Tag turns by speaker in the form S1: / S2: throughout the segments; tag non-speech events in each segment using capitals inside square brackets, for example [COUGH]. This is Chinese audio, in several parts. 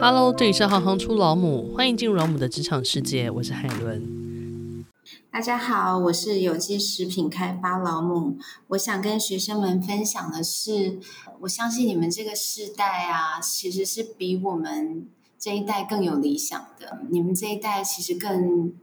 S1: Hello，这里是行行出老母，欢迎进入老母的职场世界，我是海伦。
S2: 大家好，我是有机食品开发老母。我想跟学生们分享的是，我相信你们这个世代啊，其实是比我们这一代更有理想的。你们这一代其实更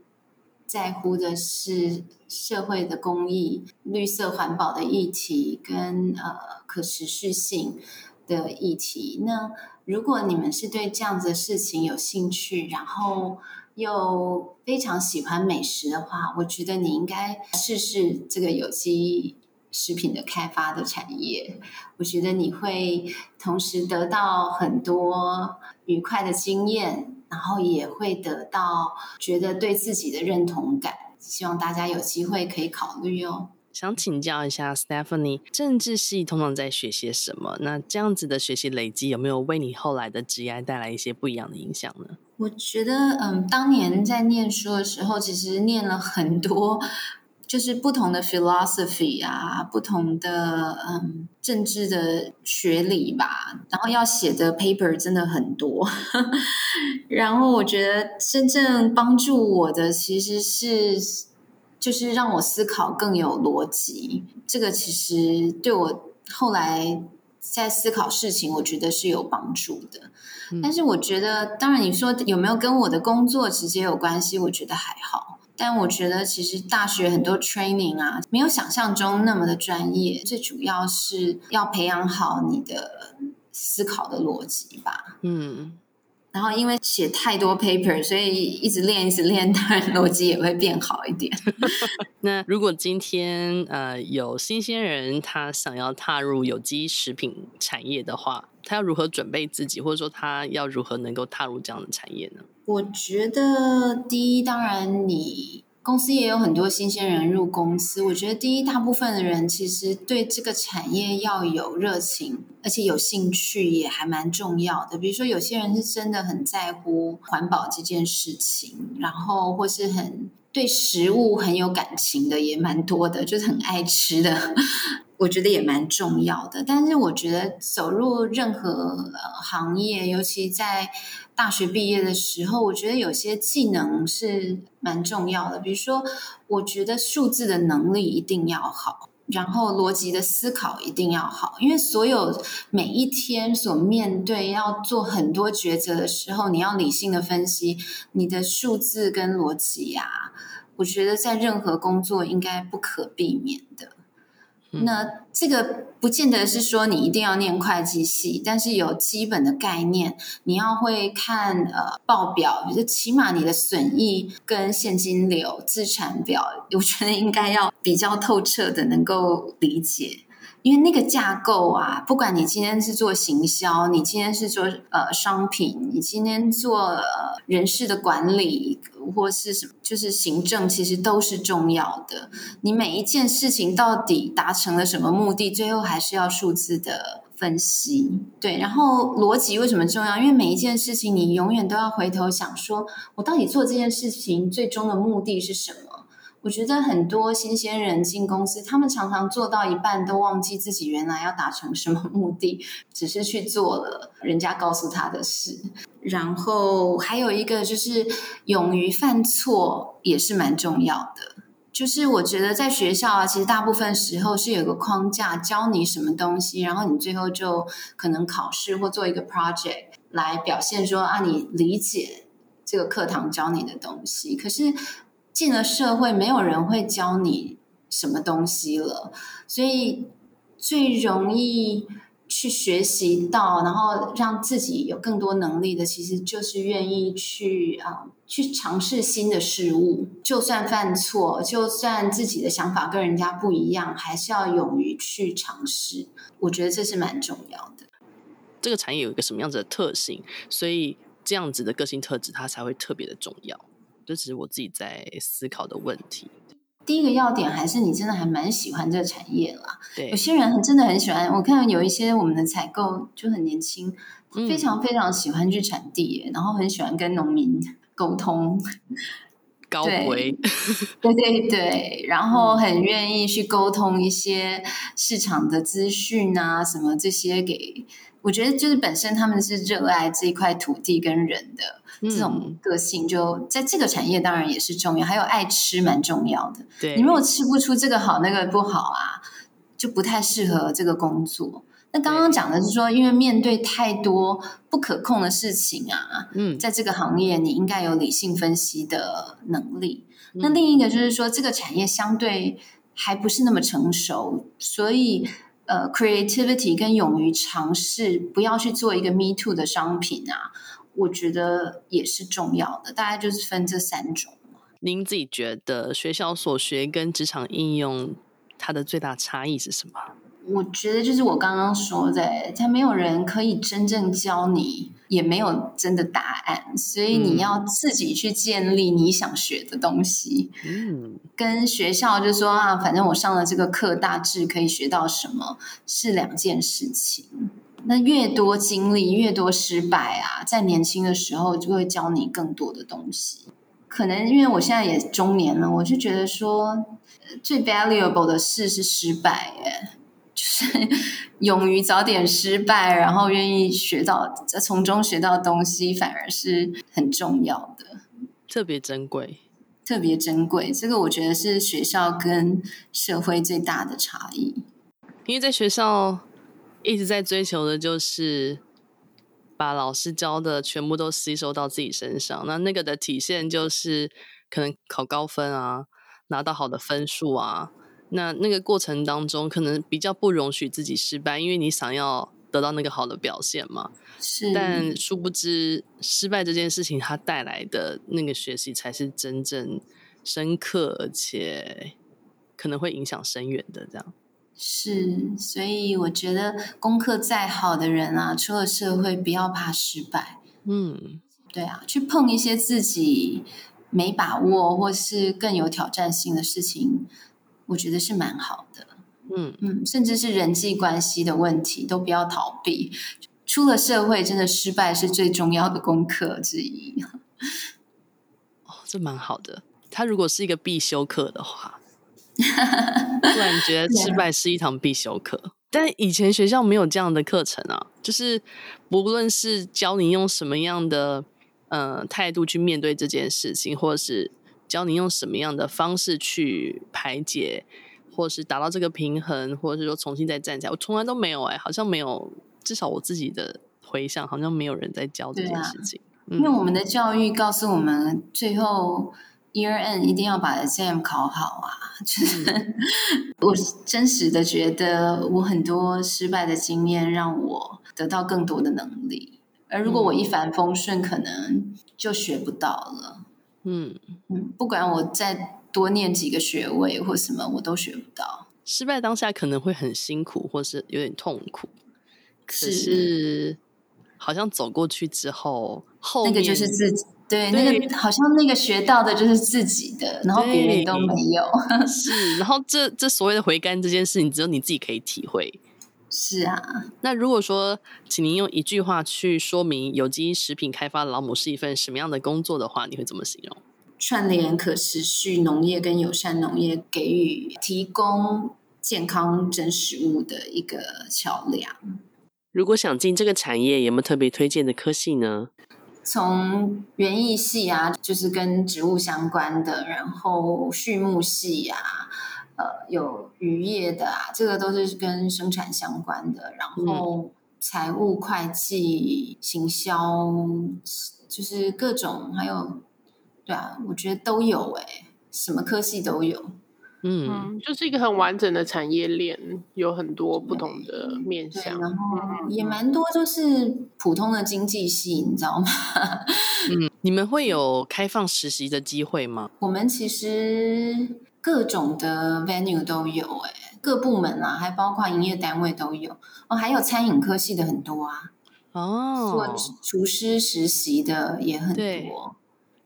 S2: 在乎的是社会的公益、绿色环保的议题跟呃可持续性的议题。那如果你们是对这样子的事情有兴趣，然后又非常喜欢美食的话，我觉得你应该试试这个有机食品的开发的产业。我觉得你会同时得到很多愉快的经验，然后也会得到觉得对自己的认同感。希望大家有机会可以考虑哦。
S1: 想请教一下 Stephanie，政治系通常在学些什么？那这样子的学习累积有没有为你后来的职业带来一些不一样的影响呢？
S2: 我觉得，嗯，当年在念书的时候，其实念了很多，就是不同的 philosophy 啊，不同的嗯政治的学理吧，然后要写的 paper 真的很多。[LAUGHS] 然后我觉得真正帮助我的其实是。就是让我思考更有逻辑，这个其实对我后来在思考事情，我觉得是有帮助的。嗯。但是我觉得，当然你说有没有跟我的工作直接有关系？我觉得还好。但我觉得其实大学很多 training 啊，没有想象中那么的专业。最主要是要培养好你的思考的逻辑吧。嗯。然后因为写太多 paper，所以一直练，一直练，当然逻辑也会变好一点。[LAUGHS]
S1: 那如果今天呃有新鲜人他想要踏入有机食品产业的话，他要如何准备自己，或者说他要如何能够踏入这样的产业呢？
S2: 我觉得第一，当然你。公司也有很多新鲜人入公司，我觉得第一，大部分的人其实对这个产业要有热情，而且有兴趣也还蛮重要的。比如说，有些人是真的很在乎环保这件事情，然后或是很对食物很有感情的也蛮多的，就是很爱吃的。我觉得也蛮重要的，但是我觉得走入任何行业，尤其在大学毕业的时候，我觉得有些技能是蛮重要的。比如说，我觉得数字的能力一定要好，然后逻辑的思考一定要好，因为所有每一天所面对要做很多抉择的时候，你要理性的分析你的数字跟逻辑啊。我觉得在任何工作应该不可避免的。那这个不见得是说你一定要念会计系，但是有基本的概念，你要会看呃报表，就起码你的损益跟现金流、资产表，我觉得应该要比较透彻的能够理解。因为那个架构啊，不管你今天是做行销，你今天是做呃商品，你今天做人事的管理或是什么，就是行政，其实都是重要的。你每一件事情到底达成了什么目的，最后还是要数字的分析。对，然后逻辑为什么重要？因为每一件事情，你永远都要回头想说，我到底做这件事情最终的目的是什么？我觉得很多新鲜人进公司，他们常常做到一半都忘记自己原来要达成什么目的，只是去做了人家告诉他的事。然后还有一个就是勇于犯错也是蛮重要的。就是我觉得在学校啊，其实大部分时候是有个框架教你什么东西，然后你最后就可能考试或做一个 project 来表现说啊，你理解这个课堂教你的东西。可是。进了社会，没有人会教你什么东西了，所以最容易去学习到，然后让自己有更多能力的，其实就是愿意去啊、去尝试新的事物。就算犯错，就算自己的想法跟人家不一样，还是要勇于去尝试。我觉得这是蛮重要的。
S1: 这个产业有一个什么样子的特性，所以这样子的个性特质，它才会特别的重要。这只是我自己在思考的问题。
S2: 第一个要点还是你真的还蛮喜欢这个产业啦。对，有些人很真的很喜欢。我看有一些我们的采购就很年轻，非常非常喜欢去产地，嗯，然后很喜欢跟农民沟通。
S1: 高维，[LAUGHS]
S2: 对对对，然后很愿意去沟通一些市场的资讯啊，什么这些给，我觉得就是本身他们是热爱这一块土地跟人的这种个性，就在这个产业当然也是重要，还有爱吃蛮重要的。
S1: 对，
S2: 你如果吃不出这个好那个不好啊，就不太适合这个工作。那刚刚讲的是说，因为面对太多不可控的事情啊，嗯，在这个行业你应该有理性分析的能力。嗯、那另一个就是说，这个产业相对还不是那么成熟，所以呃，creativity 跟勇于尝试，不要去做一个 me too 的商品啊，我觉得也是重要的。大概就是分这三种。
S1: 您自己觉得学校所学跟职场应用它的最大差异是什么？
S2: 我觉得就是我刚刚说的，他没有人可以真正教你，也没有真的答案，所以你要自己去建立你想学的东西。嗯，跟学校就说啊，反正我上了这个课，大致可以学到什么，是两件事情。那越多经历，越多失败啊，在年轻的时候就会教你更多的东西。可能因为我现在也中年了，我就觉得说，最 valuable 的事是失败，哎。就是 [LAUGHS] 勇于早点失败，然后愿意学到，从中学到东西，反而是很重要的，
S1: 特别珍贵，
S2: 特别珍贵。这个我觉得是学校跟社会最大的差异。
S1: 因为在学校一直在追求的就是把老师教的全部都吸收到自己身上，那那个的体现就是可能考高分啊，拿到好的分数啊。那那个过程当中，可能比较不容许自己失败，因为你想要得到那个好的表现嘛。
S2: 是。但
S1: 殊不知，失败这件事情它带来的那个学习，才是真正深刻，而且可能会影响深远的。这样。
S2: 是，所以我觉得功课再好的人啊，出了社会不要怕失败。嗯，对啊，去碰一些自己没把握或是更有挑战性的事情。我觉得是蛮好的，嗯嗯，甚至是人际关系的问题都不要逃避。出了社会，真的失败是最重要的功课之一。
S1: 哦，这蛮好的。他如果是一个必修课的话，[LAUGHS] 突然觉得失败是一堂必修课。但以前学校没有这样的课程啊，就是不论是教你用什么样的呃态度去面对这件事情，或者是。教你用什么样的方式去排解，或是达到这个平衡，或者是说重新再站起来，我从来都没有哎、欸，好像没有，至少我自己的回想，好像没有人在教这件事情。啊嗯、
S2: 因为我们的教育告诉我们，最后 year end 一定要把 exam 考好啊。就是、嗯、[LAUGHS] 我真实的觉得，我很多失败的经验让我得到更多的能力，而如果我一帆风顺，可能就学不到了。嗯嗯，不管我再多念几个学位或什么，我都学不到。
S1: 失败当下可能会很辛苦，或是有点痛苦。可是好像走过去之后，后
S2: 那个就是自己。对，对那个好像那个学到的就是自己的，然后别人都没有。[LAUGHS]
S1: 是，然后这这所谓的回甘这件事情，只有你自己可以体会。
S2: 是啊，
S1: 那如果说，请您用一句话去说明有机食品开发的劳姆是一份什么样的工作的话，你会怎么形容？
S2: 串联可持续农业跟友善农业，给予提供健康真食物的一个桥梁。
S1: 如果想进这个产业，有没有特别推荐的科系呢？
S2: 从园艺系啊，就是跟植物相关的，然后畜牧系啊。呃，有渔业的啊，这个都是跟生产相关的。然后财务、会计、行销，就是各种，还有对啊，我觉得都有哎，什么科系都有。
S3: 嗯，就是一个很完整的产业链，有很多不同的面向。
S2: 然后也蛮多，就是普通的经济系，你知道吗？[LAUGHS]
S1: 嗯，你们会有开放实习的机会吗？
S2: 我们其实。各种的 venue 都有哎，各部门啊，还包括营业单位都有哦，还有餐饮科系的很多啊，哦，做厨师实习的也很多，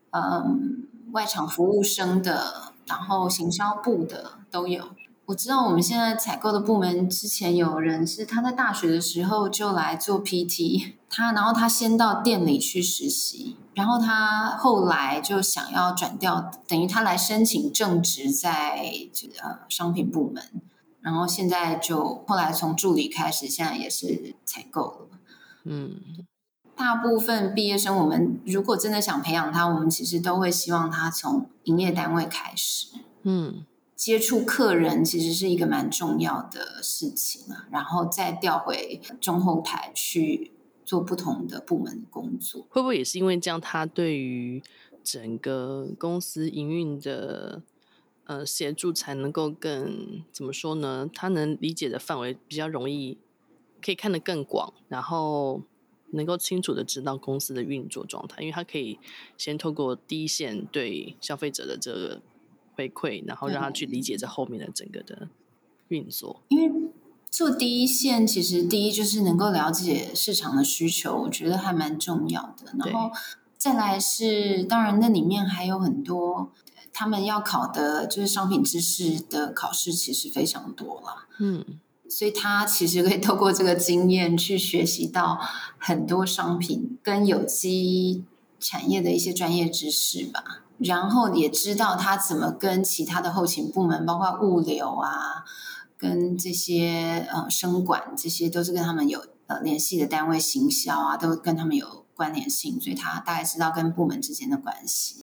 S2: 嗯，外场服务生的，然后行销部的都有。我知道我们现在采购的部门之前有人是他在大学的时候就来做 PT，他然后他先到店里去实习。然后他后来就想要转调，等于他来申请正职在这个呃商品部门，然后现在就后来从助理开始，现在也是采购了。
S1: 嗯，
S2: 大部分毕业生，我们如果真的想培养他，我们其实都会希望他从营业单位开始。
S1: 嗯，
S2: 接触客人其实是一个蛮重要的事情啊，然后再调回中后台去。做不同的部门工作，
S1: 会不会也是因为这样，他对于整个公司营运的呃协助才能够更怎么说呢？他能理解的范围比较容易，可以看得更广，然后能够清楚的知道公司的运作状态，因为他可以先透过第一线对消费者的这个回馈，然后让他去理解这后面的整个的运作，
S2: 因为。做第一线，其实第一就是能够了解市场的需求，我觉得还蛮重要的。然后再来是，当然那里面还有很多他们要考的，就是商品知识的考试，其实非常多了。
S1: 嗯，[LAUGHS]
S2: 所以他其实可以透过这个经验去学习到很多商品跟有机产业的一些专业知识吧。然后也知道他怎么跟其他的后勤部门，包括物流啊。跟这些呃生管，这些都是跟他们有呃联系的单位，行销啊，都跟他们有关联性，所以他大概知道跟部门之间的关系。